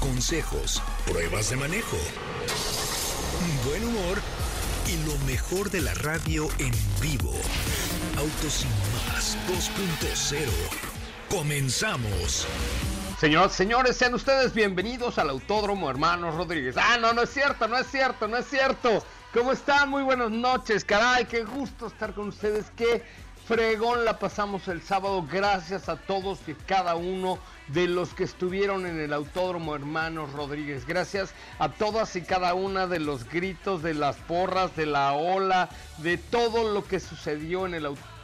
consejos, pruebas de manejo, buen humor y lo mejor de la radio en vivo. Autos sin más 2.0. Comenzamos. Señoras, señores, sean ustedes bienvenidos al Autódromo Hermanos Rodríguez. Ah, no, no es cierto, no es cierto, no es cierto. ¿Cómo están? Muy buenas noches, caray, qué gusto estar con ustedes. Qué fregón la pasamos el sábado. Gracias a todos y cada uno de los que estuvieron en el Autódromo Hermanos Rodríguez. Gracias a todas y cada una de los gritos, de las porras, de la ola, de todo lo que sucedió en el Autódromo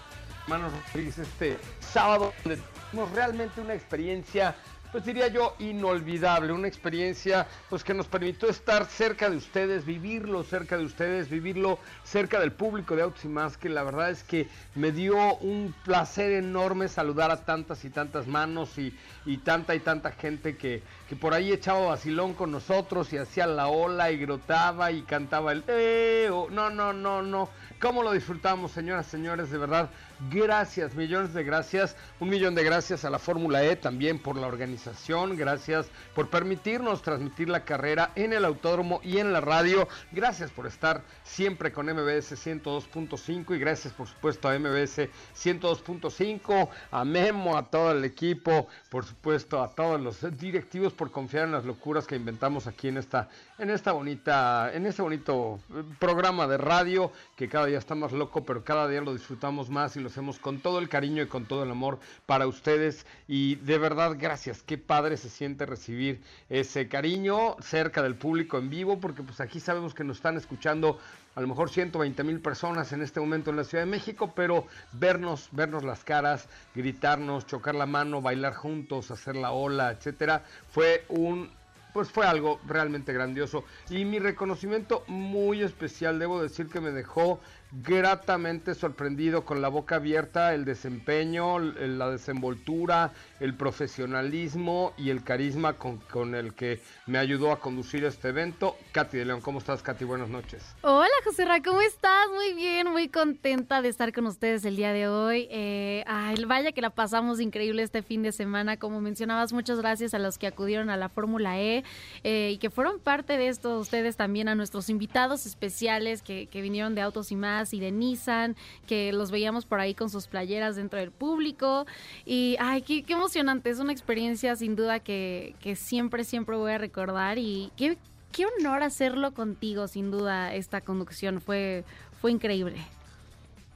Hermanos Rodríguez este sábado. Tuvimos realmente una experiencia pues diría yo, inolvidable, una experiencia pues que nos permitió estar cerca de ustedes, vivirlo cerca de ustedes, vivirlo cerca del público de Autos y Más, que la verdad es que me dio un placer enorme saludar a tantas y tantas manos y, y tanta y tanta gente que, que por ahí echaba vacilón con nosotros y hacía la ola y grotaba y cantaba el eh, no, no, no, no. ¿Cómo lo disfrutamos, señoras, señores? De verdad, gracias, millones de gracias. Un millón de gracias a la Fórmula E también por la organización. Gracias por permitirnos transmitir la carrera en el autódromo y en la radio. Gracias por estar siempre con MBS 102.5 y gracias, por supuesto, a MBS 102.5, a Memo, a todo el equipo, por supuesto, a todos los directivos por confiar en las locuras que inventamos aquí en esta, en esta bonita, en este bonito eh, programa de radio que cada día está más loco, pero cada día lo disfrutamos más y lo hacemos con todo el cariño y con todo el amor para ustedes. Y de verdad, gracias. Qué padre se siente recibir ese cariño cerca del público en vivo, porque pues aquí sabemos que nos están escuchando a lo mejor 120 mil personas en este momento en la Ciudad de México, pero vernos, vernos las caras, gritarnos, chocar la mano, bailar juntos, hacer la ola, etcétera, fue un pues fue algo realmente grandioso y mi reconocimiento muy especial debo decir que me dejó gratamente sorprendido con la boca abierta el desempeño, la desenvoltura, el profesionalismo y el carisma con, con, el que me ayudó a conducir este evento. Katy de León, ¿cómo estás, Katy? Buenas noches. Hola, José Ra, ¿cómo estás? Muy bien, muy contenta de estar con ustedes el día de hoy. Eh, ay, vaya que la pasamos increíble este fin de semana. Como mencionabas, muchas gracias a los que acudieron a la Fórmula E eh, y que fueron parte de esto, ustedes también, a nuestros invitados especiales que, que vinieron de Autos y Más y de Nissan, que los veíamos por ahí con sus playeras dentro del público. Y, ay, qué, qué emocionante, es una experiencia sin duda que, que siempre, siempre voy a recordar y qué, qué honor hacerlo contigo, sin duda, esta conducción fue, fue increíble.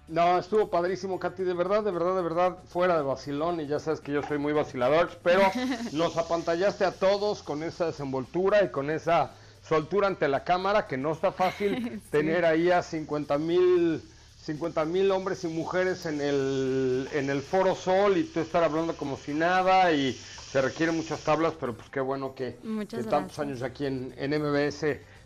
No, estuvo padrísimo, Katy, de verdad, de verdad, de verdad, fuera de vacilón, y ya sabes que yo soy muy vacilador, pero nos apantallaste a todos con esa desenvoltura y con esa soltura ante la cámara, que no está fácil sí. tener ahí a 50 mil 50 mil hombres y mujeres en el, en el Foro Sol y tú estar hablando como si nada y se requieren muchas tablas, pero pues qué bueno que, que tantos años aquí en, en MBS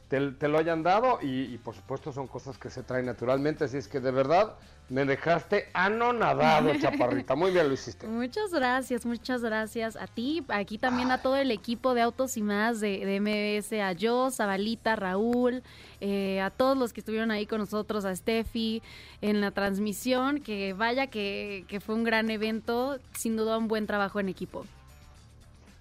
te, te, lo hayan dado y, y, por supuesto son cosas que se traen naturalmente, así es que de verdad me dejaste anonadado, chaparrita, muy bien lo hiciste. Muchas gracias, muchas gracias a ti, aquí también a todo el equipo de Autos y Más de, de MBS, a yo, Zabalita, Raúl, eh, a todos los que estuvieron ahí con nosotros, a Steffi en la transmisión, que vaya que, que fue un gran evento, sin duda un buen trabajo en equipo.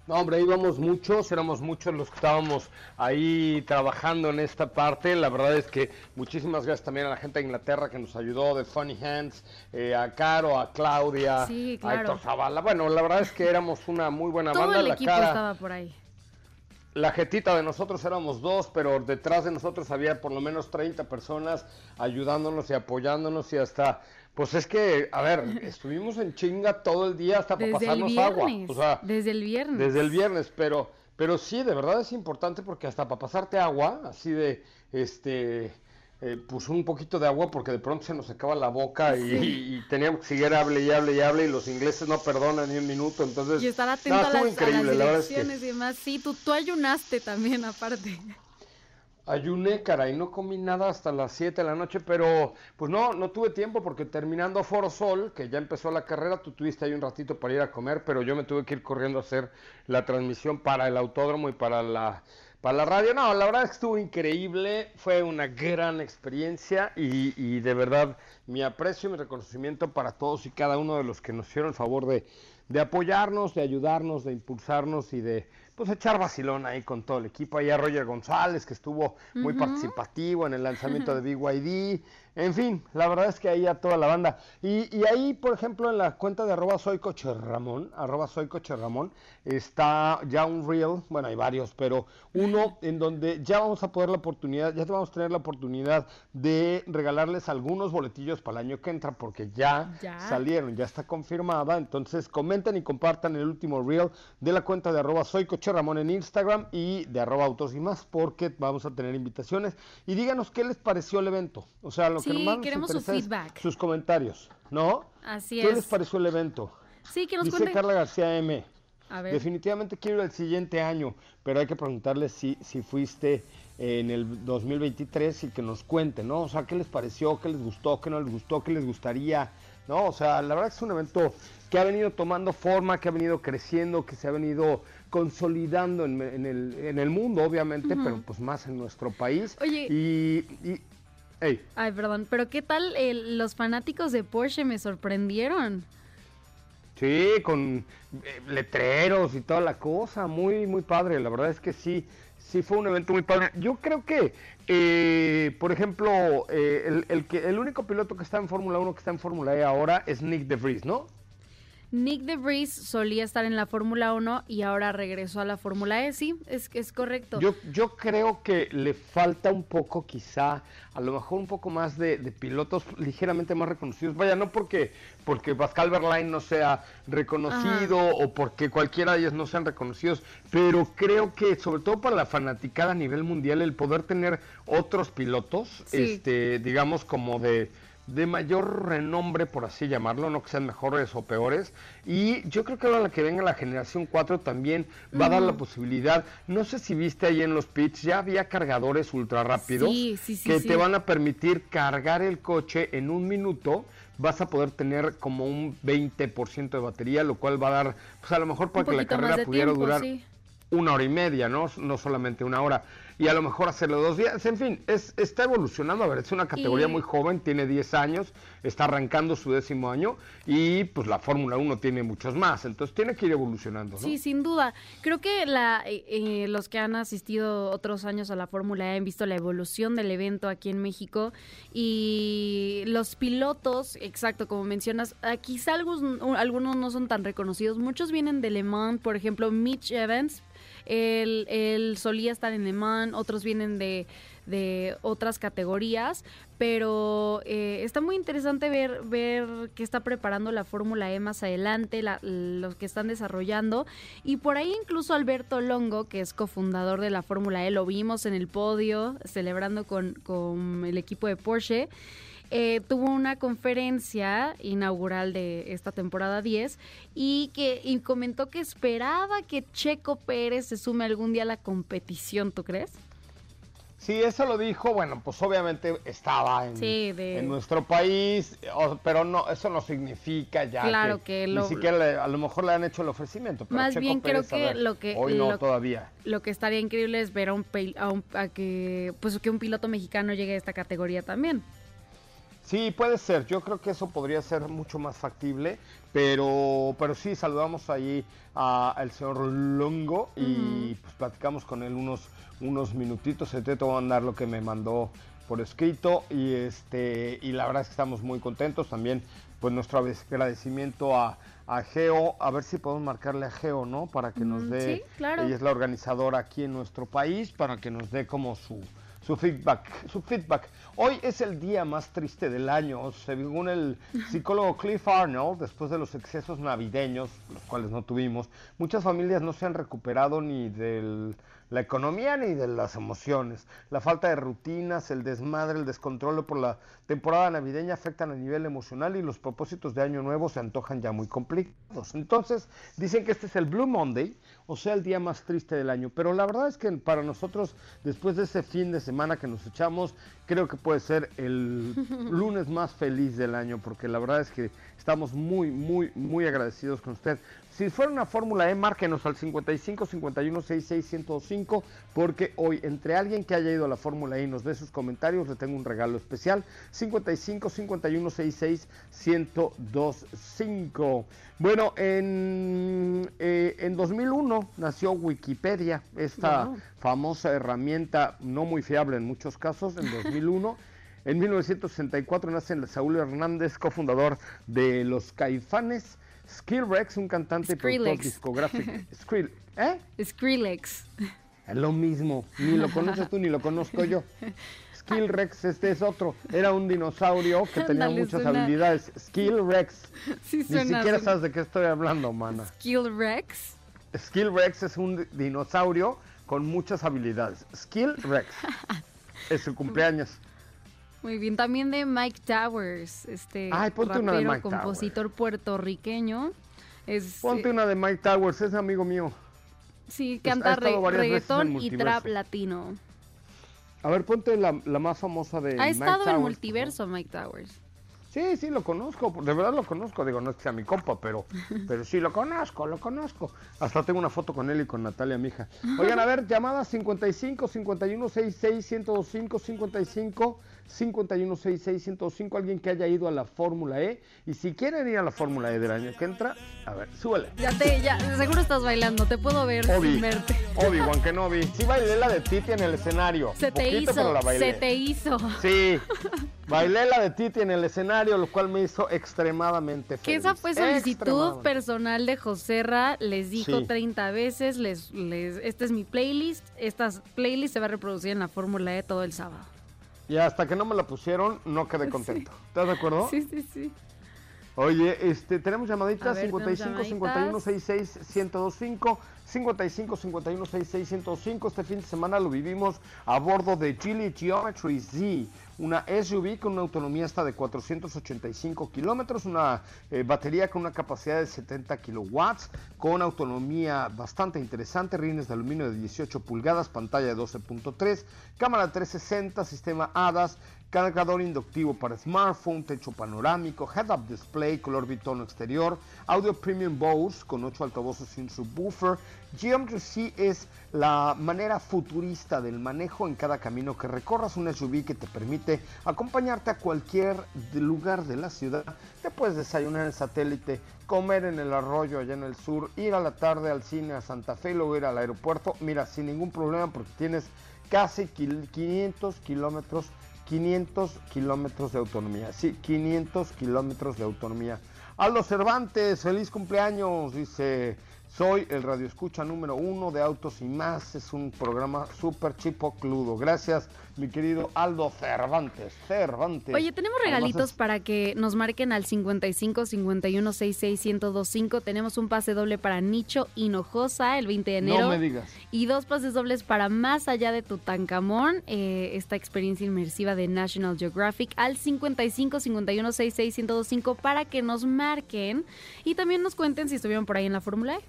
No, hombre, íbamos muchos, éramos muchos los que estábamos ahí trabajando en esta parte. La verdad es que muchísimas gracias también a la gente de Inglaterra que nos ayudó, de Funny Hands, eh, a Caro, a Claudia, Sí, a. Héctor Zavala. Bueno, la verdad es que éramos una muy buena Todo banda. el la equipo cara, estaba por ahí. la jetita de nosotros éramos dos, pero detrás de nosotros había por lo menos 30 personas ayudándonos y apoyándonos y hasta, pues es que, a ver, estuvimos en chinga todo el día hasta para Desde el pasarnos agua. viernes. O sea, desde el viernes. desde el viernes, pero, pero sí, de verdad es importante porque hasta para pasarte agua, así de, este, eh, pues un poquito de agua porque de pronto se nos acaba la boca y, y teníamos que seguir hable y hable y hable y los ingleses no perdonan ni un minuto, entonces... Y estar atento a, las, a la es que direcciones y demás. Sí, tú, tú ayunaste también, aparte. Ayuné, cara, y no comí nada hasta las 7 de la noche, pero pues no, no tuve tiempo porque terminando Foro Sol, que ya empezó la carrera, tú tuviste ahí un ratito para ir a comer, pero yo me tuve que ir corriendo a hacer la transmisión para el autódromo y para la, para la radio. No, la verdad es que estuvo increíble, fue una gran experiencia y, y de verdad mi aprecio y mi reconocimiento para todos y cada uno de los que nos hicieron el favor de, de apoyarnos, de ayudarnos, de impulsarnos y de pues echar vacilón ahí con todo el equipo. Ahí a Roger González, que estuvo muy participativo en el lanzamiento de BYD. En fin, la verdad es que ahí a toda la banda. Y, y ahí, por ejemplo, en la cuenta de arroba soy coche Ramón, arroba soy coche Ramón, está ya un reel, bueno, hay varios, pero uno en donde ya vamos a poder la oportunidad, ya vamos a tener la oportunidad de regalarles algunos boletillos para el año que entra, porque ya, Ya. salieron, ya está confirmada. Entonces comenten y compartan el último reel de la cuenta de arroba soy coche Ramón en Instagram y de arroba autos y más, porque vamos a tener invitaciones. Y díganos qué les pareció el evento. O sea, lo Sí, que más nos queremos su es feedback. sus comentarios, ¿no? Así ¿Qué es. les pareció el evento? Sí, que nos Dice cuenten. Carla García M. A ver. Definitivamente quiero ir el siguiente año, pero hay que preguntarles si, si fuiste en el 2023 y que nos cuenten, ¿no? O sea, ¿qué les pareció? ¿Qué les gustó? ¿Qué no les gustó? ¿Qué les gustaría? ¿No? O sea, la verdad que es un evento que ha venido tomando forma, que ha venido creciendo, que se ha venido consolidando en, en el, en el mundo, obviamente, pero pues más en nuestro país. Oye. Y, y Ay, perdón, pero ¿qué tal los fanáticos de Porsche me sorprendieron? Sí, con eh, letreros y toda la cosa, muy, muy padre, la verdad es que sí, sí fue un evento muy padre. Yo creo que, eh, por ejemplo, eh, el, el que, el único piloto que está en Fórmula 1 que está en Fórmula E ahora es Nick De Vries, ¿no? Nick DeVries solía estar en la Fórmula 1 y ahora regresó a la Fórmula E, sí, es, es correcto. Yo, yo creo que le falta un poco, quizá, a lo mejor un poco más de, de pilotos ligeramente más reconocidos. Vaya, no porque, porque Pascal Verlaine no sea reconocido o porque cualquiera de ellos no sean reconocidos, pero creo que sobre todo para la fanaticada a nivel mundial, el poder tener otros pilotos, Sí. este, digamos como de de mayor renombre, por así llamarlo, no que sean mejores o peores. Y yo creo que ahora la que venga la generación 4 también va a dar la posibilidad, no sé si viste ahí en los pits, ya había cargadores ultra rápidos Sí, sí, sí, que te van a permitir cargar el coche en un minuto. Vas a poder tener como un 20% de batería, lo cual va a dar, pues a lo mejor para Un que la carrera pudiera tiempo, durar una hora y media, ¿no? No solamente una hora. Y a lo mejor hacerlo dos días. En fin, es, está evolucionando. A ver, es una categoría Y- muy joven, tiene 10 años, está arrancando su décimo año y pues la Fórmula 1 tiene muchos más. Entonces tiene que ir evolucionando, ¿no? Sí, sin duda. Creo que la, eh, eh, los que han asistido otros años a la Fórmula E han visto la evolución del evento aquí en México y los pilotos, exacto, como mencionas, ah, quizá algunos, algunos no son tan reconocidos. Muchos vienen de Le Mans, por ejemplo, Mitch Evans. Él, él solía estar en Le Mans, otros vienen de, de otras categorías, pero eh, está muy interesante ver, ver qué está preparando la Fórmula E más adelante, la- los que están desarrollando. Y por ahí incluso Alberto Longo, que es cofundador de la Fórmula E, lo vimos en el podio celebrando con, con el equipo de Porsche. Eh, tuvo una conferencia inaugural de esta temporada 10 y que y comentó que esperaba que Checo Pérez se sume algún día a la competición, ¿tú crees? Sí, eso lo dijo, bueno, pues obviamente estaba en, Sí, de- en nuestro país, pero no, eso no significa ya Claro que lo- ni siquiera le- a lo mejor le han hecho el ofrecimiento. Pero Más Checo bien creo Pérez, que ver, lo que- hoy no lo- todavía. Lo que estaría increíble es ver a un, a un- a que pues que un piloto mexicano llegue a esta categoría también. Sí, puede ser. Yo creo que eso podría ser mucho más factible, pero, pero sí, saludamos ahí al señor Longo y pues platicamos con él unos, unos minutitos. Te voy a mandar lo que me mandó por escrito y este y la verdad es que estamos muy contentos también pues nuestro agradecimiento a, a Geo a ver si podemos marcarle a Geo no para que nos dé sí, claro. ella es la organizadora aquí en nuestro país para que nos dé como su su feedback, su feedback. Hoy es el día más triste del año, según el psicólogo Cliff Arnold, después de los excesos navideños, los cuales no tuvimos, muchas familias no se han recuperado ni del la economía ni de las emociones. La falta de rutinas, el desmadre, el descontrol por la temporada navideña afectan a nivel emocional y los propósitos de Año Nuevo se antojan ya muy complicados. Entonces, dicen que este es el Blue Monday, o sea, el día más triste del año. Pero la verdad es que para nosotros, después de ese fin de semana que nos echamos, creo que puede ser el lunes más feliz del año, porque la verdad es que estamos muy, muy, muy agradecidos con usted. Si fuera una Fórmula E, márquenos al 55 51 66 105, porque hoy, entre alguien que haya ido a la Fórmula E y nos dé sus comentarios, le tengo un regalo especial. 55 51 66 1025. Bueno, en, eh, en 2001 nació Wikipedia, esta famosa herramienta no muy fiable en muchos casos, en 2001. En 1964 nace Saúl Hernández, cofundador de los Caifanes. Skillrex, un cantante y productor discográfico. Skrill, ¿Eh? Skrillex. Es lo mismo. Ni lo conoces tú ni lo conozco yo. Skillrex, este es otro. Era un dinosaurio que tenía muchas suena- habilidades. Skillrex. Sí, Ni siquiera sabes de qué estoy hablando, mana. Skillrex. Skillrex es un di- dinosaurio con muchas habilidades. Skillrex. es su cumpleaños. Muy bien, también de Mike Towers, este Ay, una de rapero, Towers. compositor puertorriqueño. Es, Ponte eh, una de Mike Towers, es amigo mío. sí, pues, canta re- en reggaetón y trap latino. A ver, ponte la, la más famosa de Ha Mike estado en Towers, multiverso Mike Towers. Sí, sí, lo conozco, de verdad lo conozco, digo, no es que sea mi compa, pero, pero sí lo conozco, lo conozco. Hasta tengo una foto con él y con Natalia, mi hija. Oigan, a ver, llamadas 55 51 66 1025 55 51 66 1025 alguien que haya ido a la Fórmula E y si quieren ir a la Fórmula E del año que entra, a ver, súbele. Ya te, ya, seguro estás bailando, te puedo ver Obi, sin verte. Obi-Wan Kenobi. Sí bailé la de Titi en el escenario. Se te Poquito, pero hizo, la bailé. se te hizo. Sí, bailé la de Titi en el escenario, lo cual me hizo extremadamente feliz. Que esa fue solicitud personal de Joserra, les dijo Sí. 30 veces, les, les, esta es mi playlist, esta playlist se va a reproducir en la Fórmula E todo el sábado. Y hasta que no me la pusieron, no quedé contento. ¿Estás de acuerdo? Sí, sí, sí. Oye, este, tenemos llamaditas ver, 55 tenemos 51 66 1025 55 51 66 1025 Este fin de semana lo vivimos a bordo de Geely Geometry Z, una SUV con una autonomía hasta de 485 kilómetros, una eh, batería con una capacidad de 70 kilowatts, con autonomía bastante interesante, rines de aluminio de 18 pulgadas, pantalla de 12.3, cámara 360, sistema ADAS, cargador inductivo para smartphone, techo panorámico, head-up display, color bitono exterior, audio premium Bose con 8 altavoces sin subwoofer. Geometry C es la manera futurista del manejo en cada camino que recorras, un SUV que te permite acompañarte a cualquier lugar de la ciudad. Te puedes desayunar en el satélite, comer en el arroyo allá en el sur, ir a la tarde al cine a Santa Fe y luego ir al aeropuerto. Mira, sin ningún problema porque tienes casi quil- 500 kilómetros 500 kilómetros de autonomía. Sí, 500 kilómetros de autonomía. Aldo Cervantes, feliz cumpleaños, dice. Soy el radio escucha número uno de Autos y Más. Es un programa súper chipocludo. Gracias, mi querido Aldo Cervantes. Cervantes. Oye, tenemos regalitos es- para que nos marquen al 55 51 66 1025. Tenemos un pase doble para Nicho Hinojosa el 20 de enero. No me digas. Y dos pases dobles para Más allá de Tutankamón, eh, esta experiencia inmersiva de National Geographic, al 55 51 66 1025 para que nos marquen y también nos cuenten si estuvieron por ahí en la Fórmula E.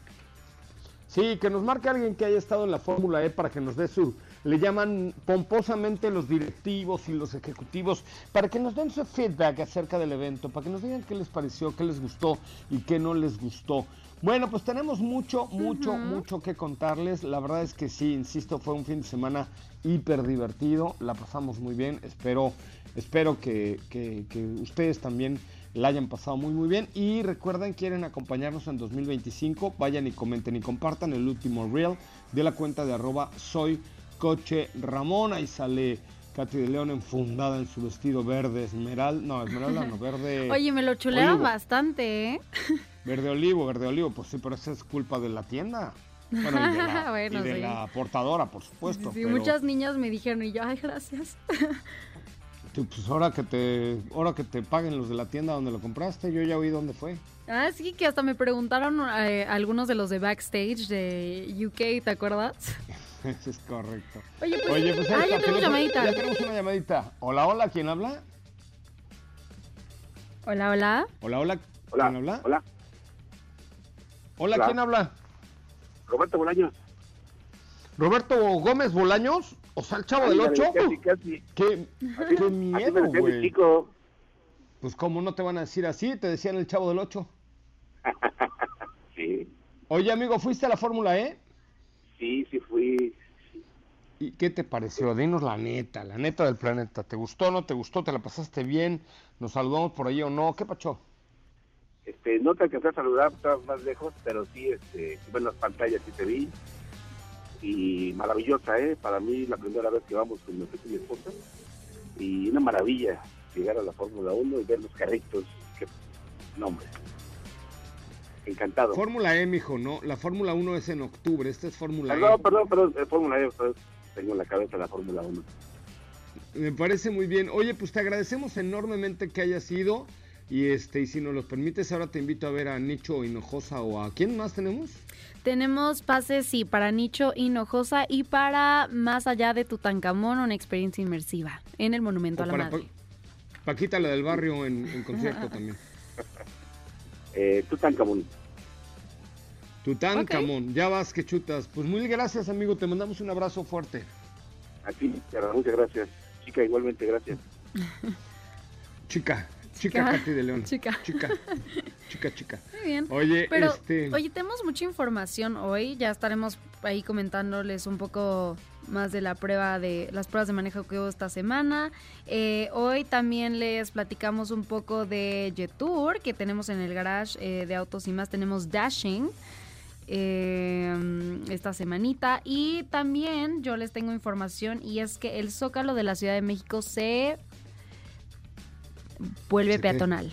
Sí, que nos marque alguien que haya estado en la Fórmula E para que nos dé su, le llaman pomposamente los directivos y los ejecutivos, para que nos den su feedback acerca del evento, para que nos digan qué les pareció, qué les gustó y qué no les gustó. Bueno, pues tenemos mucho, mucho, mucho que contarles. La verdad es que sí, insisto, fue un fin de semana hiper divertido, la pasamos muy bien. Espero espero que, que, que ustedes también la hayan pasado muy muy bien. Y recuerden quieren acompañarnos en 2025 vayan y comenten y compartan el último reel de la cuenta de arroba soy coche Ramón. Ahí sale Katy de León enfundada en su vestido verde esmeralda no esmeralda no verde Oye me lo chulearon bastante eh verde olivo verde olivo pues sí pero esa es culpa de la tienda. Bueno, y de, la, Bueno, y de sí. la portadora por supuesto sí, pero- muchas niñas me dijeron y yo ay gracias Pues ahora que te ahora que te paguen los de la tienda donde lo compraste, yo ya oí dónde fue. ah sí que hasta me preguntaron eh, algunos de los de backstage de UK ¿te acuerdas? Eso es correcto. Oye pues, Oye, pues ah ya tenemos llamadita Ya tenemos una llamadita. Hola, hola, ¿quién habla? hola hola Hola, hola, Hola, ¿quién habla? hola, Hola, Hola. ¿quién habla? Roberto Bolaños. Roberto Gómez Bolaños, o sea, el chavo del Ándale, 8. Casi, casi. Qué, miedo, güey. Pues cómo no te van a decir así, te decían el chavo del 8. Sí, Oye, amigo, ¿fuiste a la Fórmula E? sí, sí fui. ¿Y qué te pareció? Dinos la neta, la neta del planeta. ¿Te gustó, no te gustó? ¿Te la pasaste bien? ¿Nos saludamos por ahí o no? ¿Qué pacho? Este, no te alcancé a saludar, estabas más lejos, pero sí, este, en las pantallas sí te vi. Y maravillosa, ¿eh? Para mí la primera vez que vamos con mi esposa y mi esposa. Y una maravilla llegar a la Fórmula 1 y ver los carritos. Qué nombre. Encantado. Fórmula E, mijo, no. La Fórmula 1 es en octubre. Esta es Fórmula E. Perdón, perdón, perdón, eh, Fórmula E, pues, tengo en la cabeza la Fórmula 1. Me parece muy bien. Oye, pues te agradecemos enormemente que hayas ido. Y este, y si nos lo permites, ahora te invito a ver a Nicho Hinojosa o a quién más tenemos. Tenemos pases, sí, para Nicho Hinojosa y para Más allá de Tutankamón, una experiencia inmersiva en el Monumento O a la para Madre. Pa- Paquita, la del barrio, en, en concierto también. Eh, Tutankamón. Tutankamón, ya vas que chutas. Pues muy gracias, amigo. Te mandamos un abrazo fuerte. Aquí, muchas gracias. Chica, igualmente, gracias. Chica, chica Chica. Katy de León. Chica. Chica, chica, chica. Muy bien. Oye, Pero, este. oye, tenemos mucha información hoy. Ya estaremos ahí comentándoles un poco más de la prueba de las pruebas de manejo que hubo esta semana. Eh, hoy también les platicamos un poco de Jetour que tenemos en el garage eh, de autos y más. Tenemos Dashing eh, esta semanita y también yo les tengo información y es que el Zócalo de la Ciudad de México se vuelve ¿Se qué? peatonal.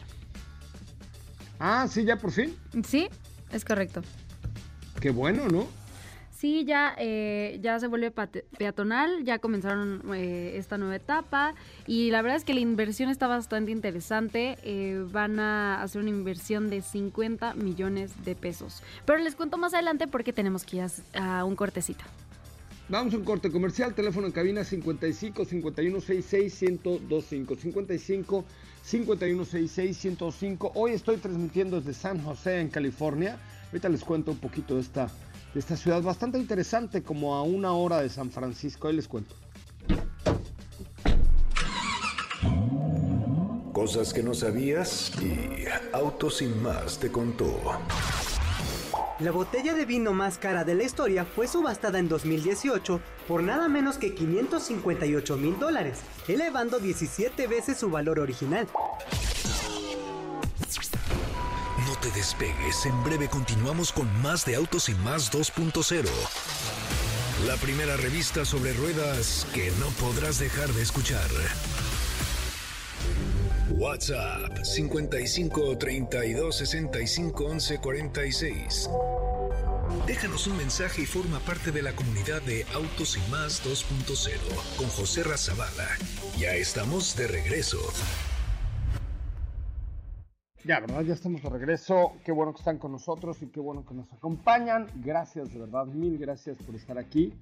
Ah, sí, ya por fin. Sí, es correcto. Qué bueno, ¿no? Sí, ya, eh, ya se vuelve peatonal, ya comenzaron eh, esta nueva etapa y la verdad es que la inversión está bastante interesante. eh, van a hacer una inversión de 50 millones de pesos. Pero les cuento más adelante porque tenemos que ir a, a un cortecito. Vamos a un corte comercial, teléfono en cabina 55 51 66 1025 55 51 66 1025. Hoy estoy transmitiendo desde San José en California. Ahorita les cuento un poquito de esta de esta ciudad bastante interesante como a una hora de San Francisco. Ahí les cuento. Cosas que no sabías y Autos sin más te contó. La botella de vino más cara de la historia fue subastada en 2018 por nada menos que 558 mil dólares, elevando 17 veces su valor original. No te despegues, en breve continuamos con más de Autos y más 2.0. La primera revista sobre ruedas que no podrás dejar de escuchar. WhatsApp 55 32 65 11 46. Déjanos un mensaje y forma parte de la comunidad de Autos y Más 2.0 con José Razabala. Ya estamos de regreso. Ya, ¿verdad? Ya estamos de regreso. Qué bueno que están con nosotros y qué bueno que nos acompañan. Gracias, de verdad, mil gracias por estar aquí.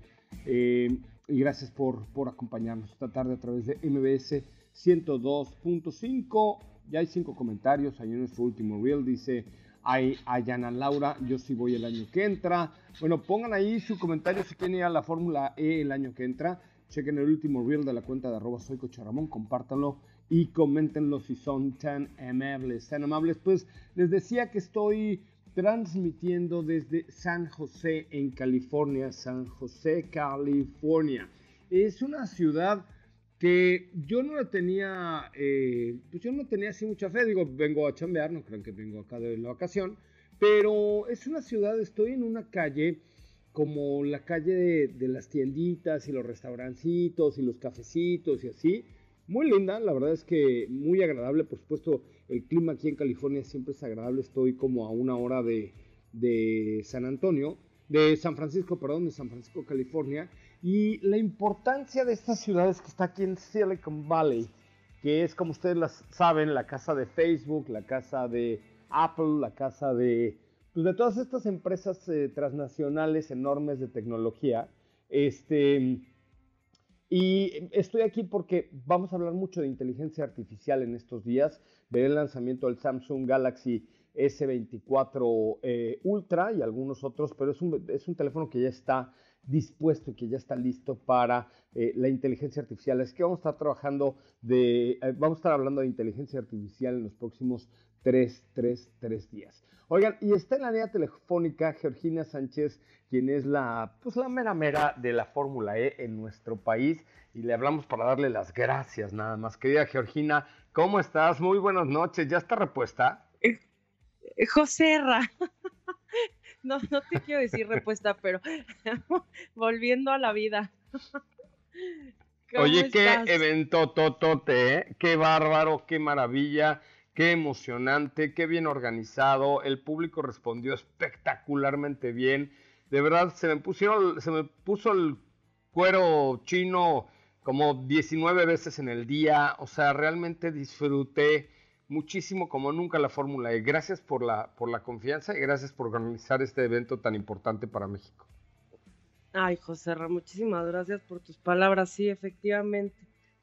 Eh, y gracias por, por acompañarnos esta tarde a través de MBS 102.5. Ya hay cinco comentarios. Ahí en nuestro último reel dice hay Ayana Laura, yo sí voy el año que entra. Bueno, pongan ahí su comentario si quieren ir a la Fórmula E el año que entra. Chequen el último reel de la cuenta de arroba soy Ramón, compártanlo y coméntenlo si son tan amables, tan amables. Pues les decía que estoy transmitiendo desde San José en California, San José, California. Es una ciudad que yo no le tenía, eh, pues yo no tenía así mucha fe, digo, vengo a chambear, no crean que vengo acá de la vacación, pero es una ciudad, estoy en una calle como la calle de, las tienditas y los restaurancitos y los cafecitos y así. Muy linda, la verdad es que muy agradable. Por supuesto, el clima aquí en California siempre es agradable. Estoy como a una hora de, de San Antonio, de San Francisco, perdón, de San Francisco, California. Y la importancia de estas ciudades que está aquí en Silicon Valley, que es como ustedes las saben, la casa de Facebook, la casa de Apple, la casa de pues de todas estas empresas eh, transnacionales enormes de tecnología, este, y estoy aquí porque vamos a hablar mucho de inteligencia artificial en estos días. Veré el lanzamiento del Samsung Galaxy S24 eh, Ultra y algunos otros, pero es un, es un teléfono que ya está dispuesto y que ya está listo para eh, la inteligencia artificial. Es que vamos a estar trabajando de, vamos a estar hablando de inteligencia artificial en los próximos 3, 3, 3 días. Oigan, y está en la línea telefónica Georgina Sánchez, quien es la, pues la mera mera de la Fórmula E en nuestro país. Y le hablamos para darle las gracias nada más. Querida Georgina, ¿cómo estás? Muy buenas noches. ¿Ya está repuesta? Eh, eh, José Ra. No, no te quiero decir repuesta, pero volviendo a la vida. Oye, qué evento totote, ¿eh? Qué bárbaro, qué maravilla. Qué emocionante, qué bien organizado. El público respondió espectacularmente bien. De verdad, se me pusieron, se me puso el cuero chino como 19 veces en el día. O sea, realmente disfruté muchísimo como nunca la Fórmula E. Gracias por la, por la confianza y gracias por organizar este evento tan importante para México. Ay, José muchísimas gracias por tus palabras. Sí, efectivamente.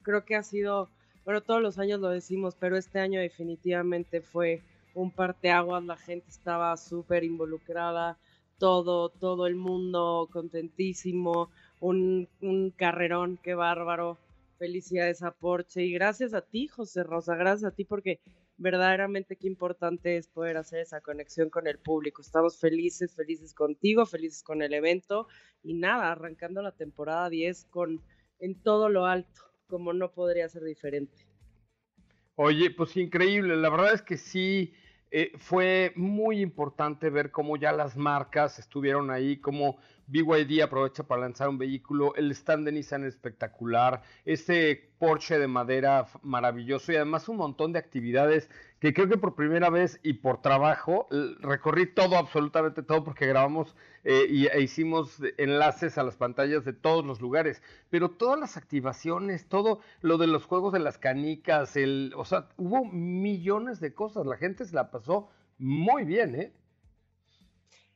Creo que ha sido pero todos los años lo decimos, pero este año definitivamente fue un parteaguas, la gente estaba súper involucrada, todo, todo el mundo contentísimo, un, un carrerón, qué bárbaro, felicidades a Porsche y gracias a ti, José Rosa, gracias a ti porque verdaderamente qué importante es poder hacer esa conexión con el público. Estamos felices, felices contigo, felices con el evento y nada, arrancando la temporada 10 con en todo lo alto como no podría ser diferente. Oye, pues increíble, la verdad es que sí, eh, fue muy importante ver cómo ya las marcas estuvieron ahí, cómo BYD aprovecha para lanzar un vehículo, el stand de Nissan espectacular, ese Porsche de madera maravilloso y además un montón de actividades que creo que por primera vez y por trabajo recorrí todo, absolutamente todo, porque grabamos eh, y, e hicimos enlaces a las pantallas de todos los lugares, pero todas las activaciones, todo lo de los juegos de las canicas, el, o sea, hubo millones de cosas, la gente se la pasó muy bien, ¿eh?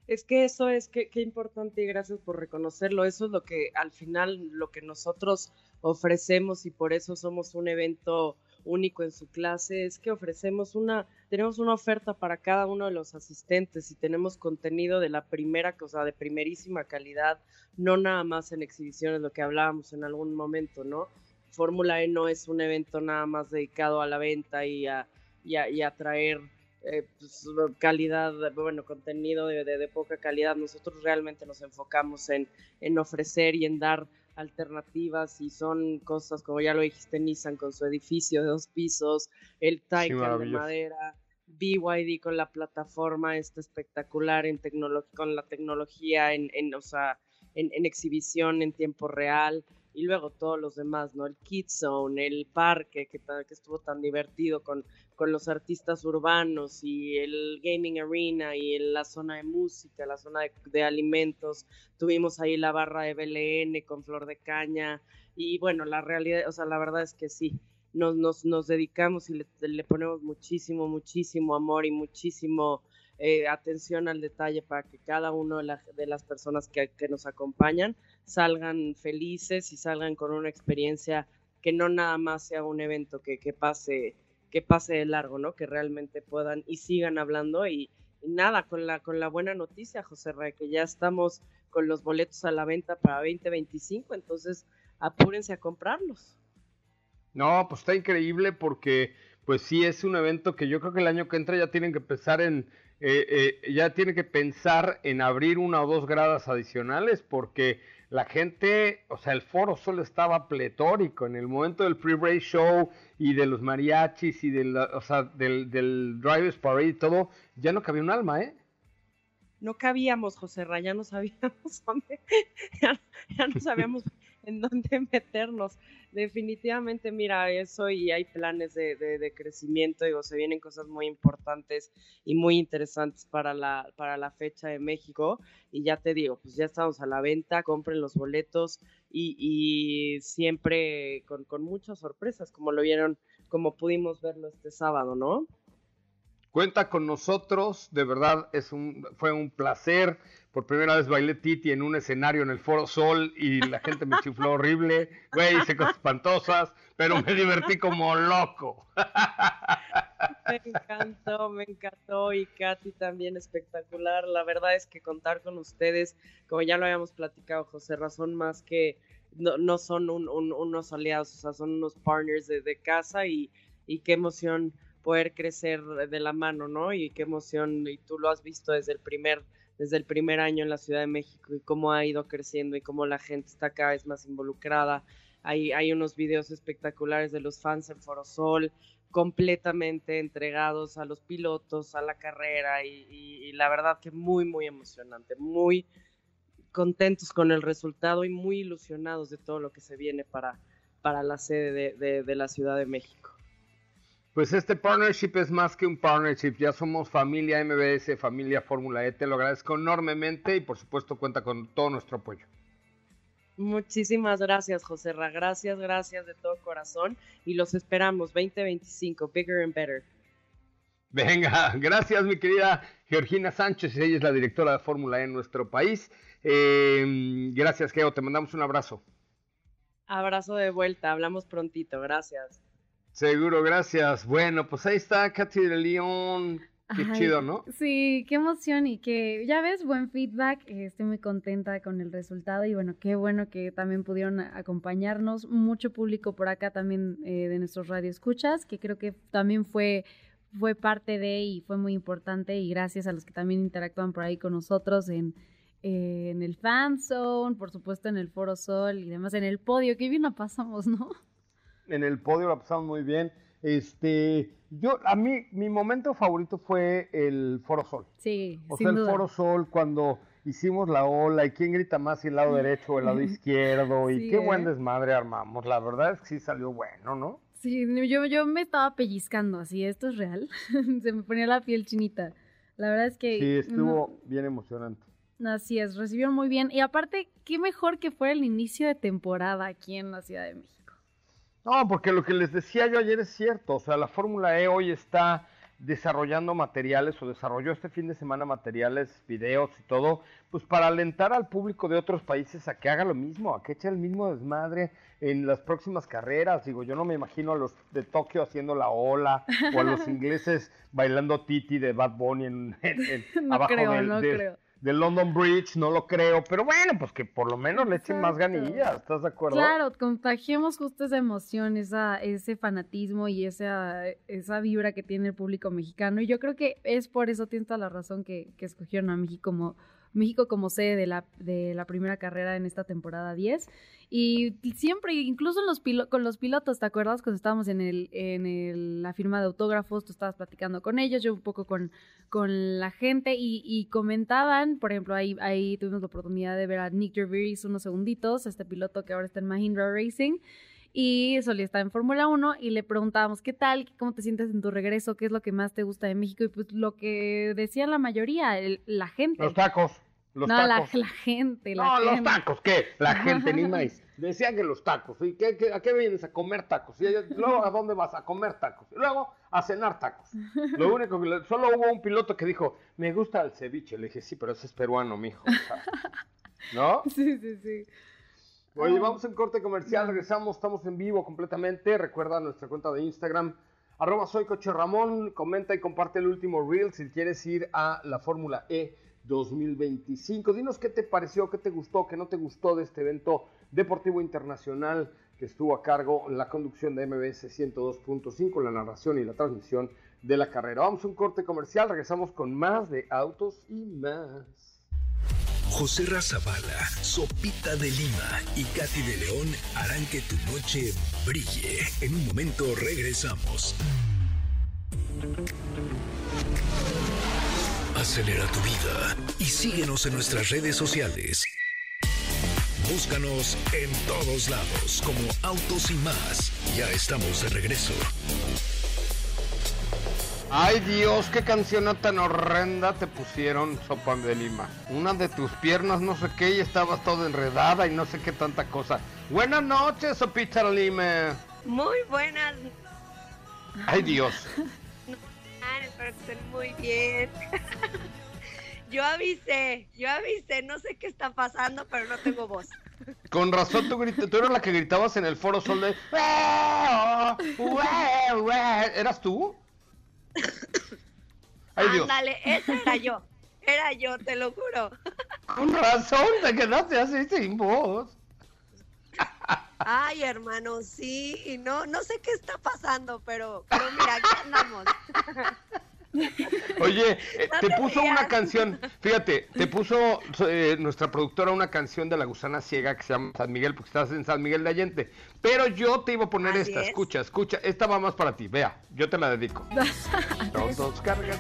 Es que eso es que, qué importante y gracias por reconocerlo. Eso es lo que al final lo que nosotros ofrecemos y por eso somos un evento único en su clase es que ofrecemos una, tenemos una oferta para cada uno de los asistentes y tenemos contenido de la primera, cosa de primerísima calidad, no nada más en exhibiciones, lo que hablábamos en algún momento, ¿no? Fórmula E no es un evento nada más dedicado a la venta y a, y a, traer eh, pues, calidad, bueno, contenido de, de, poca calidad. Nosotros realmente nos enfocamos en, en ofrecer y en dar alternativas y son cosas como ya lo dijiste Nissan con su edificio de dos pisos, el Taycan de madera, BYD con la plataforma está espectacular en con la tecnología en, en, o sea, en, en exhibición en tiempo real y luego todos los demás, ¿no? El Kids Zone, el parque que, que estuvo tan divertido con, con los artistas urbanos y el gaming arena y la zona de música, la zona de, alimentos. Tuvimos ahí la barra de BLN con flor de caña y bueno, la realidad, o sea, la verdad es que sí, nos, nos, nos dedicamos y le, ponemos muchísimo, muchísimo amor y muchísimo eh, atención al detalle para que cada una de, de, las personas que, nos acompañan salgan felices y salgan con una experiencia que no nada más sea un evento que, pase que pase de largo, ¿no? Que realmente puedan y sigan hablando y, nada, con la, con la buena noticia, José Ray, que ya estamos con los boletos a la venta para 2025, entonces apúrense a comprarlos. No, pues está increíble porque pues sí es un evento que yo creo que el año que entra ya tienen que pensar en, eh, eh, ya tienen que pensar en abrir una o dos gradas adicionales porque la gente, o sea, el foro solo estaba pletórico en el momento del free race show y de los mariachis y del, o sea, del, Drivers Parade y todo, ya no cabía un alma, ¿eh? No cabíamos, José Ra, ya no sabíamos dónde, ya no sabíamos en dónde meternos. Definitivamente, mira, eso y hay planes de, crecimiento, digo, se vienen cosas muy importantes y muy interesantes para la, para la fecha de México. Y ya te digo, pues ya estamos a la venta, compren los boletos y, siempre con, con muchas sorpresas, como lo vieron, como pudimos verlo este sábado, ¿no? Cuenta con nosotros, de verdad es un, fue un placer. Por primera vez bailé Titi en un escenario en el Foro Sol y la gente me chifló horrible. Güey, hice cosas espantosas, pero me divertí como loco. Me encantó, me encantó y Katy también espectacular. La verdad es que contar con ustedes, como ya lo habíamos platicado, José, razón más que no, son unos aliados, o sea, son unos partners de, de casa y, y qué emoción poder crecer de la mano, ¿no? Y qué emoción, y tú lo has visto desde el primer, desde el primer año en la Ciudad de México y cómo ha ido creciendo y cómo la gente está cada vez más involucrada. Hay, hay unos videos espectaculares de los fans en Forosol, completamente entregados a los pilotos, a la carrera y, la verdad que muy, muy emocionante, muy contentos con el resultado y muy ilusionados de todo lo que se viene para, para la sede de la Ciudad de México. Pues este partnership es más que un partnership, ya somos familia MBS, familia Fórmula E, te lo agradezco enormemente y por supuesto cuenta con todo nuestro apoyo. Muchísimas gracias, José Ra, gracias, gracias de todo corazón y los esperamos 2025, bigger and better. Venga, gracias mi querida Georgina Sánchez, ella es la directora de Fórmula E en nuestro país. Eh, gracias, Geo, te mandamos un abrazo. Abrazo de vuelta, hablamos prontito, gracias. Seguro, gracias. Bueno, pues ahí está Katy de León. Qué chido, ¿no? Sí, qué emoción y que, ya ves, buen feedback. estoy muy contenta con el resultado y bueno, qué bueno que también pudieron acompañarnos. Mucho público por acá también eh, de nuestros radioescuchas, que creo que también fue, fue parte de y fue muy importante. Y gracias a los que también interactúan por ahí con nosotros en, eh, en el fan zone, por supuesto en el Foro Sol y demás, en el podio. Qué bien la pasamos, ¿no? En el podio la pasamos muy bien. Este, yo, a mí, mi momento favorito fue el Foro Sol. Sí, O sea, el Foro Sol cuando hicimos la ola y quién grita más si el lado derecho o el lado izquierdo y qué buen ¿eh? desmadre armamos. La verdad es que sí salió bueno, ¿no? Sí, yo, yo me estaba pellizcando así, esto es real. Se me ponía la piel chinita. La verdad es que... Sí, estuvo bien emocionante. Así es, recibieron muy bien. Y aparte, qué mejor que fuera el inicio de temporada aquí en la Ciudad de México. No, porque lo que les decía yo ayer es cierto, o sea, la Fórmula E hoy está desarrollando materiales o desarrolló este fin de semana materiales, videos y todo, pues para alentar al público de otros países a que haga lo mismo, a que eche el mismo desmadre en las próximas carreras. Digo, yo no me imagino a los de Tokio haciendo la ola o a los ingleses bailando Titi de Bad Bunny en, no abajo creo, no creo de London Bridge, no lo creo, pero bueno, pues que por lo menos le echen más ganillas, ¿estás de acuerdo? Claro, contagiemos justo esa emoción, esa, ese fanatismo y esa, esa vibra que tiene el público mexicano. Y yo creo que es por eso, tiene toda la razón que, que escogieron a México como México como sede de la, de la primera carrera en esta temporada 10. Y siempre, incluso en los con los pilotos, ¿te acuerdas? Cuando estábamos en, el, en el, la firma de autógrafos, tú estabas platicando con ellos, yo un poco con, con la gente y, comentaban, por ejemplo, ahí, ahí tuvimos la oportunidad de ver a Nick Gervais unos segunditos, este piloto que ahora está en Mahindra Racing y solía estar en Fórmula 1 y le preguntábamos qué tal, cómo te sientes en tu regreso, qué es lo que más te gusta de México y pues lo que decían la mayoría, la gente. Los tacos. Los no, tacos. La, gente. La no, los tacos, ¿qué? La gente, ni más. Decían que los tacos. ¿Y qué, a qué vienes a comer tacos? Y luego, ¿a dónde vas a comer tacos? Y luego, a cenar tacos. Lo único que... Solo hubo un piloto que dijo, me gusta el ceviche. Le dije, sí, pero ese es peruano, mijo. ¿No? Sí, sí, sí. Oye, vamos en corte comercial, regresamos, estamos en vivo completamente. Recuerda nuestra cuenta de Instagram, arroba soy Coche Ramón. Comenta y comparte el último reel si quieres ir a la Fórmula E 2025. Dinos qué te pareció, qué te gustó, qué no te gustó de este evento deportivo internacional que estuvo a cargo la conducción de MBS 102.5, la narración y la transmisión de la carrera. Vamos a un corte comercial, regresamos con más de autos y más. José Razabala, Sopita de Lima y Katy de León harán que tu noche brille. En un momento regresamos. Acelera tu vida y síguenos en nuestras redes sociales. Búscanos en todos lados como Autos y más. Ya estamos de regreso. Ay Dios, qué canción tan horrenda te pusieron, Sopa de Lima. Una de tus piernas, no sé qué, y estabas toda enredada y no sé qué tanta cosa. Buenas noches, Sopita de Lima. Muy buenas. Ay Dios. Espero que estén muy bien. yo avisé, yo avisé, no sé qué está pasando, pero no tengo voz. Con razón tú tú eras la que gritabas en el foro sol de... ¿Eras tú? Ay, Dios. Ándale, esa era yo. Era yo, te lo juro. Con razón te quedaste así sin voz. Ay, hermano, sí, no, no sé qué está pasando, pero, pero mira, aquí andamos. Oye, eh, te, puso una canción, fíjate, te puso eh, nuestra productora una canción de la gusana ciega que se llama San Miguel, porque estás en San Miguel de Allende. Pero yo te iba a poner esta, escucha, escucha, esta va más para ti, vea, yo te la dedico. Todos cargan,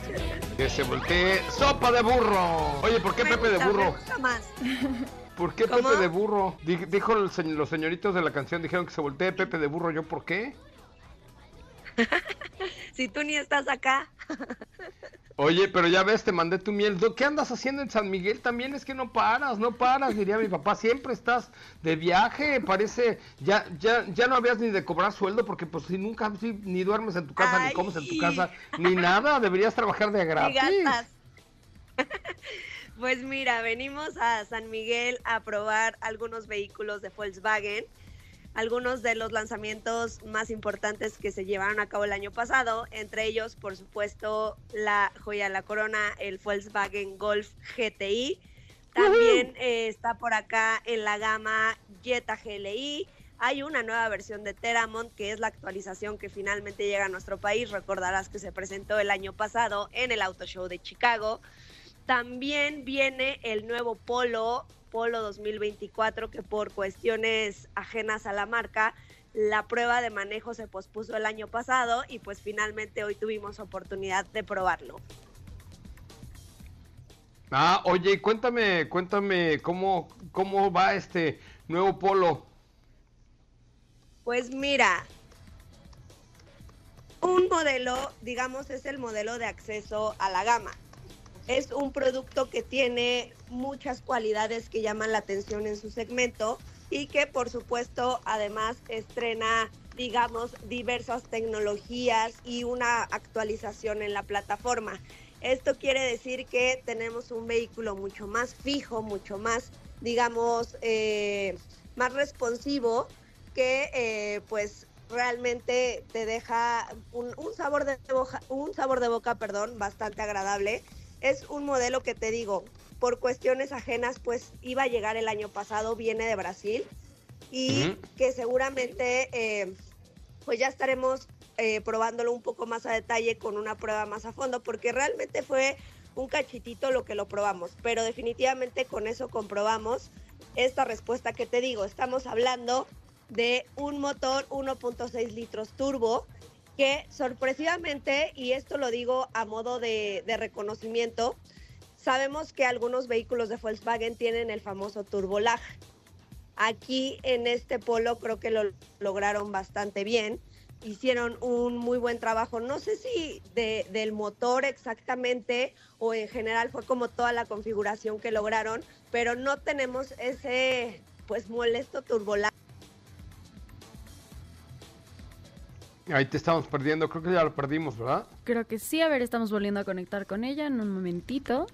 que se voltee sopa de burro. Oye, ¿por qué Pepe de burro? ¿Por qué Pepe de burro? Dijo los señoritos de la canción, dijeron que se voltee Pepe de burro, ¿yo por qué? si tú ni estás acá. Oye, pero ya ves, te mandé tu miel. ¿Qué andas haciendo en San Miguel? También es que no paras, no paras, diría mi papá. Siempre estás de viaje, parece. Ya, ya, ya no habías ni de cobrar sueldo porque, pues, si nunca ni duermes en tu casa, ni comes en tu casa, ni nada, deberías trabajar de gratis. Pues mira, venimos a San Miguel a probar algunos vehículos de Volkswagen algunos de los lanzamientos más importantes que se llevaron a cabo el año pasado, entre ellos, por supuesto, la joya de la corona, el Volkswagen Golf GTI. También eh, está por acá en la gama Jetta GLI. Hay una nueva versión de Teramont, que es la actualización que finalmente llega a nuestro país. Recordarás que se presentó el año pasado en el Auto Show de Chicago. También viene el nuevo Polo Polo 2024 que por cuestiones ajenas a la marca la prueba de manejo se pospuso el año pasado y pues finalmente hoy tuvimos oportunidad de probarlo. Ah, oye, cuéntame, cuéntame cómo, cómo va este nuevo Polo. Pues mira, un modelo, digamos, es el modelo de acceso a la gama es un producto que tiene muchas cualidades que llaman la atención en su segmento y que por supuesto además estrena digamos diversas tecnologías y una actualización en la plataforma. Esto quiere decir que tenemos un vehículo mucho más fijo, mucho más digamos eh, más responsivo que eh, pues realmente te deja un, sabor de boca, un sabor de boca perdón bastante agradable es un modelo que te digo, por cuestiones ajenas, pues iba a llegar el año pasado, viene de Brasil y que seguramente eh, pues ya estaremos eh, probándolo un poco más a detalle con una prueba más a fondo, porque realmente fue un cachitito lo que lo probamos, pero definitivamente con eso comprobamos esta respuesta que te digo. Estamos hablando de un motor 1.6 litros turbo que sorpresivamente, y esto lo digo a modo de, reconocimiento, sabemos que algunos vehículos de Volkswagen tienen el famoso turbolag. Aquí en este polo creo que lo lograron bastante bien. Hicieron un muy buen trabajo. No sé si del motor exactamente o en general fue como toda la configuración que lograron, pero no tenemos ese pues molesto turbolag Ahí te estamos perdiendo, creo que ya lo perdimos, ¿verdad? Creo que sí, a ver, estamos volviendo a conectar con ella en un momentito.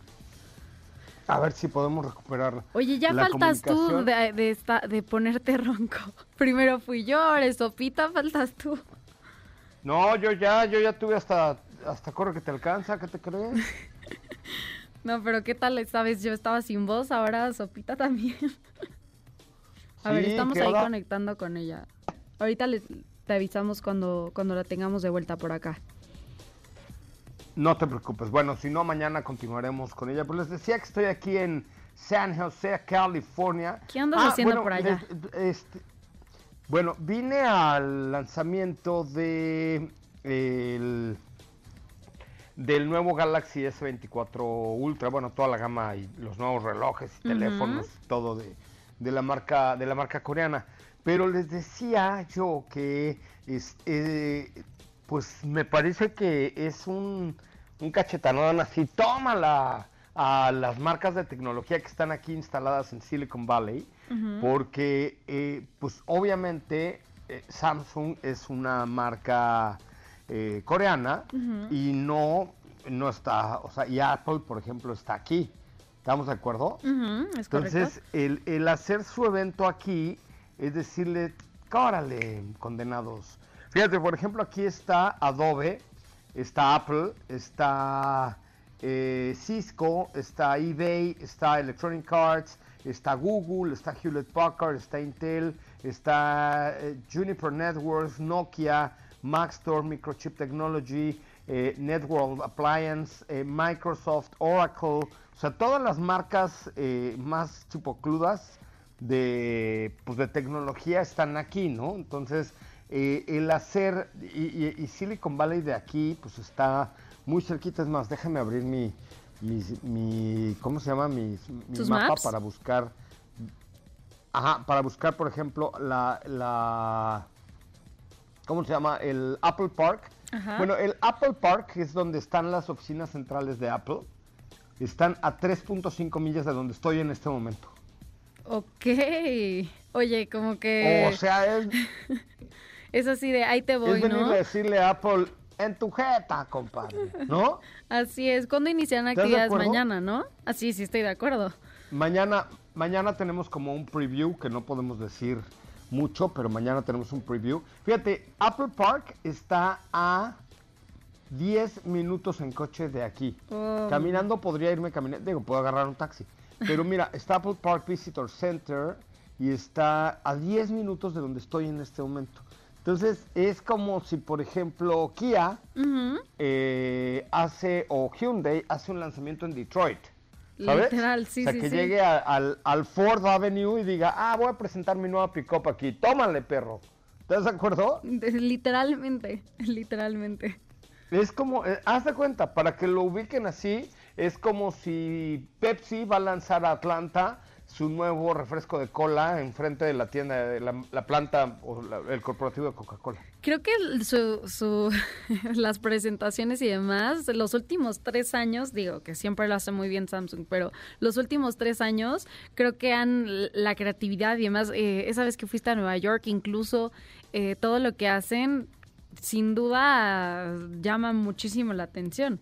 A ver si podemos recuperar. Oye, ya faltas tú de, de, de ponerte ronco. Primero fui yo, eres Sopita, faltas tú. No, yo ya, yo ya tuve hasta, hasta corre que te alcanza, ¿qué te crees? no, pero ¿qué tal esta vez? Yo estaba sin voz, ahora Sopita también. a ver, estamos ahí conectando con ella. Ahorita les, te avisamos cuando, cuando la tengamos de vuelta por acá. No te preocupes. Bueno, si no, mañana continuaremos con ella. Pues les decía que estoy aquí en San José, California. ¿Qué andas haciendo por allá? Este, bueno, vine al lanzamiento de el, del nuevo Galaxy S24 Ultra, bueno, toda la gama y los nuevos relojes y teléfonos, todo de, de, la marca de la marca coreana. Pero les decía yo que es, eh, pues me parece que es un, un cachetanón así, tómala a las marcas de tecnología que están aquí instaladas en Silicon Valley, porque eh, pues obviamente eh, Samsung es una marca eh, coreana y no, no está, o sea, y Apple, por ejemplo, está aquí. ¿Estamos de acuerdo? Entonces, el, el, hacer su evento aquí es decirle, córale, condenados, Fíjate, por ejemplo, aquí está Adobe, está Apple, está eh, Cisco, está eBay, está Electronic Arts, está Google, está Hewlett Packard, está Intel, está eh, Juniper Networks, Nokia, Maxtor, Microchip Technology, eh, Networld Appliance, Microsoft, Oracle, o sea, todas las marcas más chupocludas de, pues, de tecnología están aquí, ¿no? Entonces, eh, el hacer, y, Silicon Valley de aquí, pues está muy cerquita, es más, déjame abrir mi, mi, ¿cómo se llama? Mi, mapa para buscar, ajá, para buscar, por ejemplo, la, la ¿cómo se llama? El Apple Park. Bueno, el Apple Park es donde están las oficinas centrales de Apple. Están a 3.5 millas de donde estoy en este momento. Ok. Oye, como que... O sea, es... Es así de ahí te voy, es venir a decirle a Apple en tu jeta, compadre, ¿no? Así es. ¿Cuándo inician actividades mañana, no? Así, sí, estoy de acuerdo. Mañana, mañana tenemos como un preview que no podemos decir mucho, pero mañana tenemos un preview. Fíjate, Apple Park está a 10 minutos en coche de aquí. Oh. Caminando podría irme caminando, digo, puedo agarrar un taxi. Pero mira, está Apple Park Visitor Center y está a 10 minutos de donde estoy en este momento. Entonces es como si, por ejemplo, Kia eh, hace, o Hyundai hace un lanzamiento en Detroit. ¿Sabes? Literal, sí, o sea, que llegue al, Ford Avenue y diga, ah, voy a presentar mi nueva pick-up aquí. Tómale, perro. ¿Estás de acuerdo? Literalmente, literalmente. Es como, eh, haz de cuenta, para que lo ubiquen así, es como si Pepsi va a lanzar a Atlanta su nuevo refresco de cola enfrente de la tienda, de la, planta o el corporativo de Coca-Cola. Creo que su, las presentaciones y demás, los últimos tres años, digo que siempre lo hace muy bien Samsung, pero los últimos tres años creo que han la creatividad y demás, eh, esa vez que fuiste a Nueva York, incluso eh, todo lo que hacen, sin duda llama muchísimo la atención.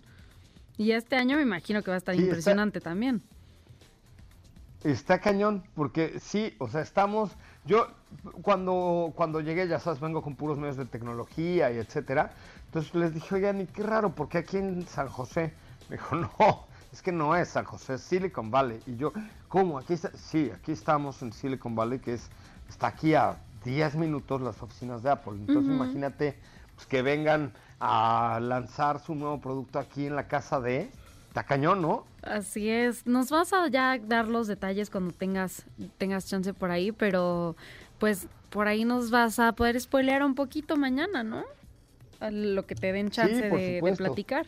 Y este año me imagino que va a estar impresionante también. Está cañón, porque sí, o sea, estamos. Yo, cuando, cuando llegué, ya sabes, vengo con puros medios de tecnología y etcétera. Entonces les dije, oigan, y qué raro, porque aquí en San José. Me dijo, no, es que no es San José, es Silicon Valley. Y yo, ¿cómo? Aquí está. Sí, aquí estamos en Silicon Valley, que es está aquí a 10 minutos las oficinas de Apple. Entonces, imagínate pues, que vengan a lanzar su nuevo producto aquí en la casa de Está cañón, ¿no? Así es. Nos vas a ya dar los detalles cuando tengas, tengas chance por ahí, pero pues por ahí nos vas a poder spoilear un poquito mañana, ¿no? lo que te den chance de, platicar.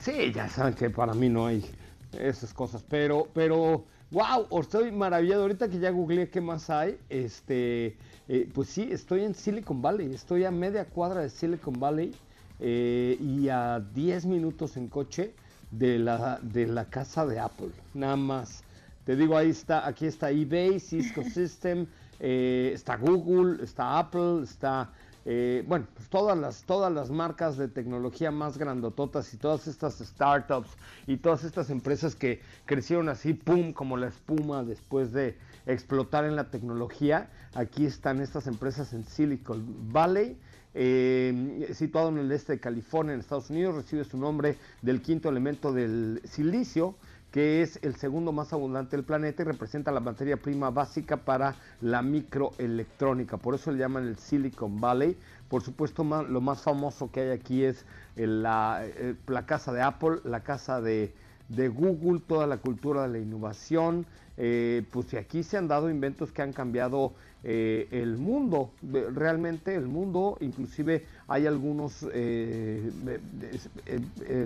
Sí, ya saben que para mí no hay esas cosas, pero, pero, wow, estoy maravillado. Ahorita que ya googleé qué más hay, este, eh, pues sí, estoy en Silicon Valley, estoy a media cuadra de Silicon Valley eh, y a 10 minutos en coche de la, de la casa de Apple, nada más. Te digo, ahí está, aquí está eBay, Cisco System, eh, está Google, está Apple, está, eh, bueno, pues todas las, todas las marcas de tecnología más grandototas y todas estas startups y todas estas empresas que crecieron así, pum, como la espuma después de explotar en la tecnología. Aquí están estas empresas en Silicon Valley eh, situado en el este de California, en Estados Unidos, recibe su nombre del quinto elemento del silicio, que es el segundo más abundante del planeta y representa la materia prima básica para la microelectrónica. Por eso le llaman el Silicon Valley. Por supuesto, lo más famoso que hay aquí es la, eh, la casa de Apple, la casa de, de Google, toda la cultura de la innovación. Eh, pues aquí se han dado inventos que han cambiado eh, el mundo, realmente el mundo, inclusive hay algunos eh,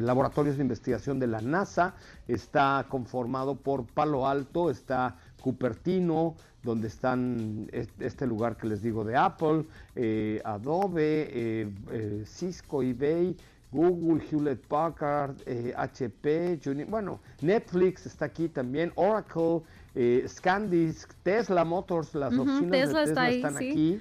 laboratorios de investigación de la NASA, está conformado por Palo Alto, está Cupertino, donde están este lugar que les digo de Apple, Adobe, Cisco, eBay, Google, Hewlett Packard, HP, bueno, Netflix está aquí también, Oracle, eh, Scandisk, Tesla Motors, las oficinas de Tesla están aquí.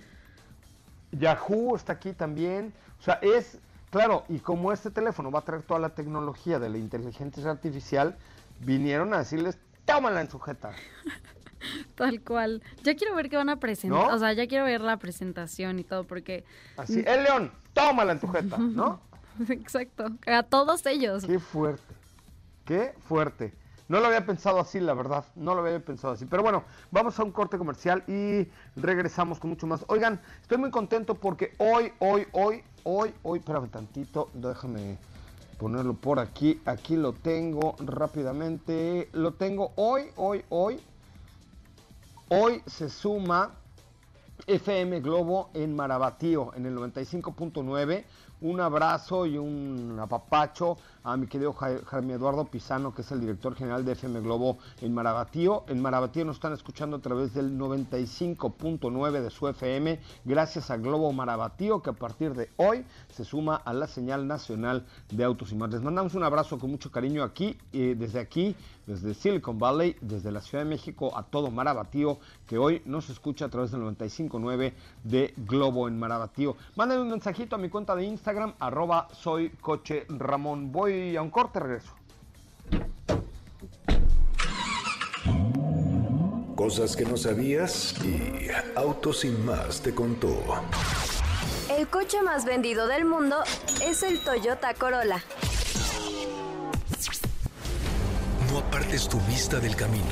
Yahoo está aquí también. O sea, es, claro, y como este teléfono va a traer toda la tecnología de la inteligencia artificial, vinieron a decirles, tómala en sujeta. Tal cual. Ya quiero ver qué van a presentar. O sea, ya quiero ver la presentación y todo, porque. Así, el león, tómala en tu jeta, ¿no? Exacto. A todos ellos. Qué fuerte. Qué fuerte. No lo había pensado así, la verdad. No lo había pensado así. Pero bueno, vamos a un corte comercial y regresamos con mucho más. Oigan, estoy muy contento porque hoy, hoy, hoy, hoy, hoy, espérame tantito, déjame ponerlo por aquí. Aquí lo tengo rápidamente. Lo tengo hoy, hoy, hoy. Hoy se suma FM Globo en Marabatío, en el 95.9 un abrazo y un apapacho a mi querido Jaime Eduardo Pisano, que es el director general de FM Globo en Marabatío. En Marabatío nos están escuchando a través del 95.9 de su FM, gracias a Globo Marabatío, que a partir de hoy se suma a la señal nacional de autos y más. Les mandamos un abrazo con mucho cariño aquí, eh, desde aquí, desde Silicon Valley, desde la Ciudad de México, a todo Marabatío, que hoy nos escucha a través del 95.9 de Globo en Marabatío. Mándenme un mensajito a mi cuenta de Instagram, arroba soy coche Ramón. Voy a un corte, regreso. Cosas que no sabías y Autos sin más te contó. El coche más vendido del mundo es el Toyota Corolla. No apartes tu vista del camino,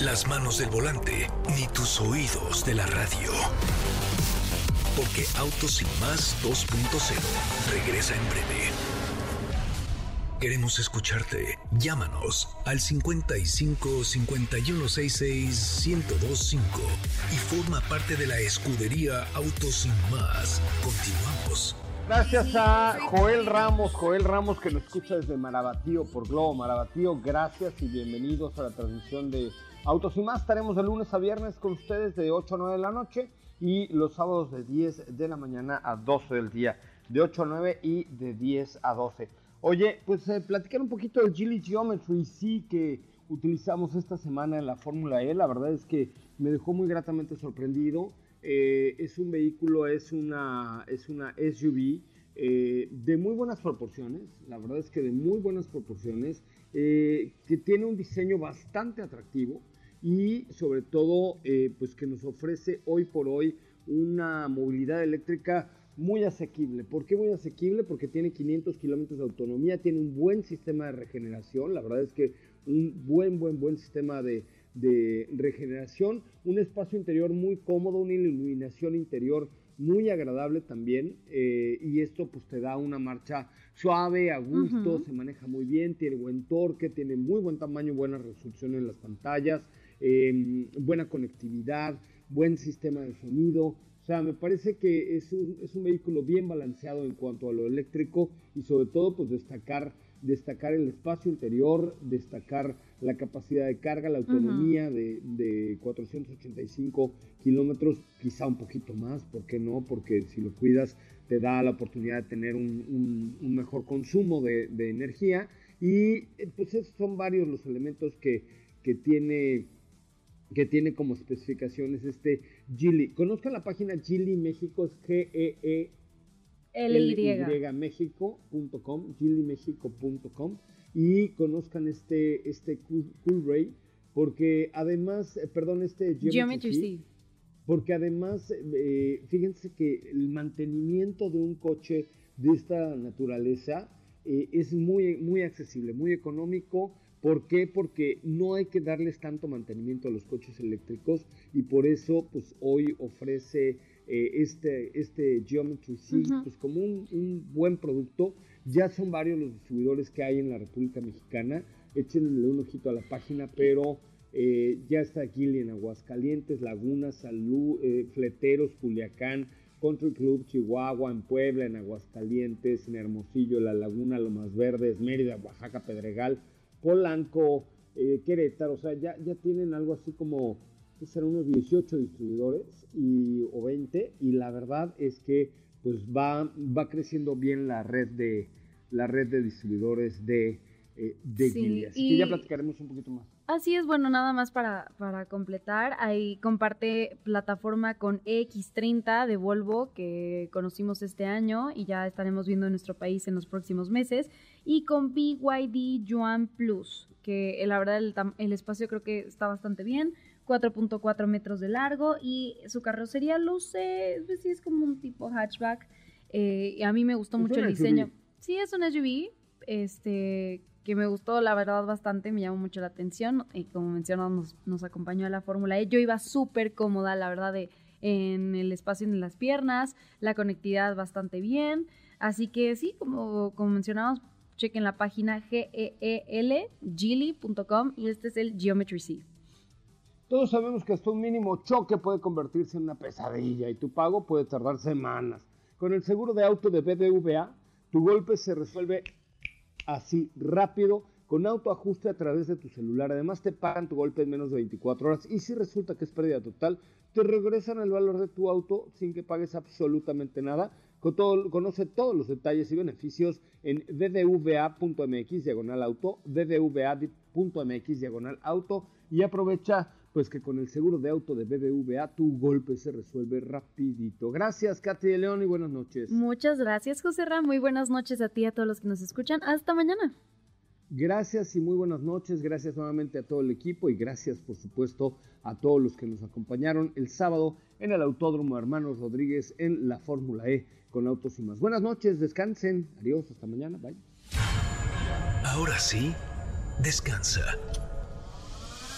las manos del volante, ni tus oídos de la radio. Porque Autos sin más 2.0 regresa en breve. Queremos escucharte. Llámanos al 55 5166 1025 y forma parte de la escudería Autos sin más. Continuamos. Gracias a Joel Ramos, Joel Ramos que nos escucha desde Marabatío por Globo Marabatío. Gracias y bienvenidos a la transmisión de Autos y más. Estaremos de lunes a viernes con ustedes de 8 a 9 de la noche y los sábados de 10 de la mañana a 12 del día. De 8 a 9 y de 10 a 12. Oye, pues eh, platicar un poquito del Gili Geometry, sí que utilizamos esta semana en la Fórmula E, la verdad es que me dejó muy gratamente sorprendido. Eh, es un vehículo, es una, es una SUV eh, de muy buenas proporciones, la verdad es que de muy buenas proporciones, que tiene un diseño bastante atractivo y sobre todo pues que nos ofrece hoy por hoy una movilidad eléctrica muy asequible. ¿Por qué muy asequible? Porque tiene 500 kilómetros de autonomía, tiene un buen sistema de regeneración, la verdad es que un buen, buen, buen sistema de, regeneración, un espacio interior muy cómodo, una iluminación interior muy agradable también eh, y esto pues te da una marcha suave, a gusto, se maneja muy bien, tiene buen torque, tiene muy buen tamaño, buena resolución en las pantallas, em, buena conectividad, buen sistema de sonido, o sea, me parece que es un, es un vehículo bien balanceado en cuanto a lo eléctrico y sobre todo pues destacar, destacar el espacio interior, destacar la capacidad de carga, la autonomía de, de, 485 kilómetros, quizá un poquito más, ¿por qué no? Porque si lo cuidas te da la oportunidad de tener un, un, mejor consumo de, de, energía. Y eh, pues esos son varios los elementos que, que tiene que tiene como especificaciones este Gili. Conozcan la página Gili México, es g e e l y México.com, gilimexico.com y conozcan este, este Cool, Ray, porque además, eh, perdón, este Geometry, porque además, eh, fíjense que el mantenimiento de un coche de esta naturaleza eh, es muy, muy accesible, muy económico. ¿Por qué? Porque no hay que darles tanto mantenimiento a los coches eléctricos y por eso pues hoy ofrece eh, este, este Geometry C pues, como un, un, buen producto. Ya son varios los distribuidores que hay en la República Mexicana. Échenle un ojito a la página, pero eh, ya está aquí en Aguascalientes, Laguna, Salud, eh, Fleteros, Culiacán, Country Club, Chihuahua, en Puebla, en Aguascalientes, en Hermosillo, La Laguna, Lomas Verdes, Mérida, Oaxaca, Pedregal, Polanco, eh, Querétaro, o sea, ya, ya tienen algo así como, serán unos 18 distribuidores y, o 20, y la verdad es que pues va, va creciendo bien la red de, la red de distribuidores de, de sí, Así que ya platicaremos un poquito más. Así es, bueno, nada más para, para completar, ahí comparte plataforma con X30 de Volvo que conocimos este año y ya estaremos viendo en nuestro país en los próximos meses, y con BYD Yuan Plus, que la verdad el, espacio creo que está bastante bien, 4.4 metros de largo y su carrocería luce, pues sí es como un tipo hatchback, eh, y a mí me gustó mucho el diseño. Sí, es un SUV, este que me gustó, la verdad, bastante, me llamó mucho la atención. Y como mencionamos, nos, acompañó a la Fórmula E. Yo iba súper cómoda, la verdad, de, en el espacio en las piernas, la conectividad bastante bien. Así que sí, como, como mencionamos, chequen la página geelgili.com y este es el Geometry C. Todos sabemos que hasta un mínimo choque puede convertirse en una pesadilla y tu pago puede tardar semanas. Con el seguro de auto de BBVA, tu golpe se resuelve así rápido con autoajuste a través de tu celular. Además te pagan tu golpe en menos de 24 horas y si resulta que es pérdida total, te regresan el valor de tu auto sin que pagues absolutamente nada. Todo, conoce todos los detalles y beneficios en ddva.mx diagonal auto, ddva.mx diagonal auto y aprovecha pues que con el seguro de auto de BBVA tu golpe se resuelve rapidito. Gracias, Katy de León, y buenas noches. Muchas gracias, José Ram. Muy buenas noches a ti y a todos los que nos escuchan. Hasta mañana. Gracias y muy buenas noches. Gracias nuevamente a todo el equipo y gracias, por supuesto, a todos los que nos acompañaron el sábado en el Autódromo Hermanos Rodríguez en la Fórmula E con Autos y más. Buenas noches, descansen. Adiós, hasta mañana. Bye. Ahora sí, descansa